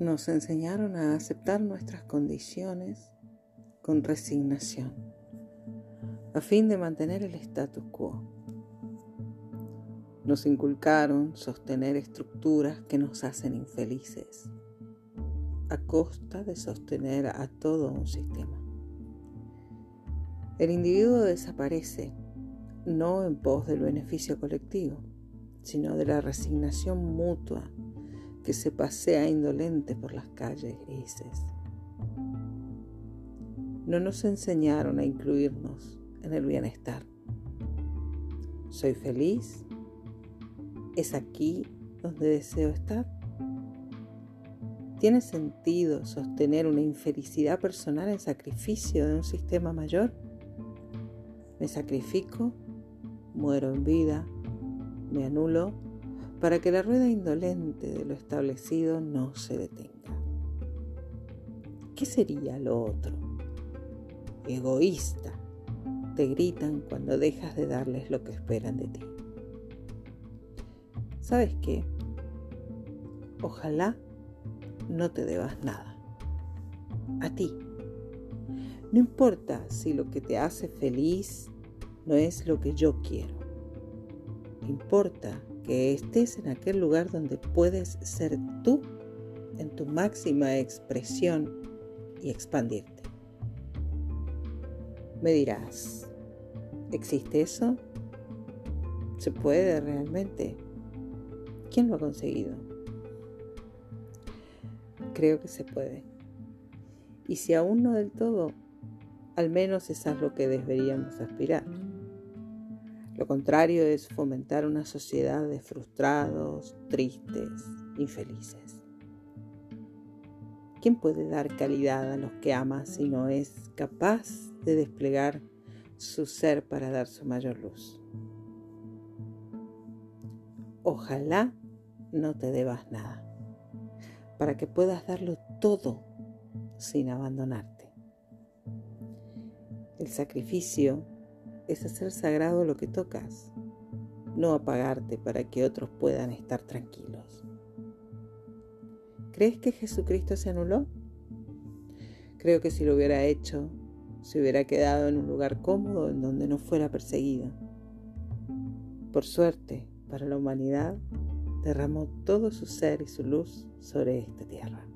nos enseñaron a aceptar nuestras condiciones con resignación, a fin de mantener el status quo. Nos inculcaron sostener estructuras que nos hacen infelices, a costa de sostener a todo un sistema. El individuo desaparece no en pos del beneficio colectivo, sino de la resignación mutua que se pasea indolente por las calles grises. No nos enseñaron a incluirnos en el bienestar. Soy feliz. Es aquí donde deseo estar. ¿Tiene sentido sostener una infelicidad personal en sacrificio de un sistema mayor? Me sacrifico, muero en vida, me anulo para que la rueda indolente de lo establecido no se detenga. ¿Qué sería lo otro? Egoísta, te gritan cuando dejas de darles lo que esperan de ti. ¿Sabes qué? Ojalá no te debas nada. A ti. No importa si lo que te hace feliz no es lo que yo quiero. Importa que estés en aquel lugar donde puedes ser tú en tu máxima expresión y expandirte. Me dirás, ¿existe eso? ¿Se puede realmente? ¿Quién lo ha conseguido? Creo que se puede. Y si aún no del todo, al menos es a lo que deberíamos aspirar. Lo contrario es fomentar una sociedad de frustrados, tristes, infelices. ¿Quién puede dar calidad a los que ama si no es capaz de desplegar su ser para dar su mayor luz? Ojalá no te debas nada, para que puedas darlo todo sin abandonarte. El sacrificio es hacer sagrado lo que tocas, no apagarte para que otros puedan estar tranquilos. ¿Crees que Jesucristo se anuló? Creo que si lo hubiera hecho, se hubiera quedado en un lugar cómodo en donde no fuera perseguido. Por suerte, para la humanidad, derramó todo su ser y su luz sobre esta tierra.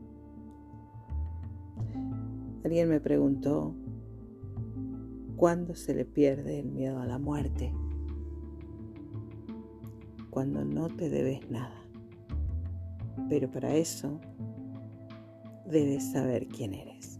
Alguien me preguntó cuando se le pierde el miedo a la muerte, cuando no te debes nada. Pero para eso debes saber quién eres.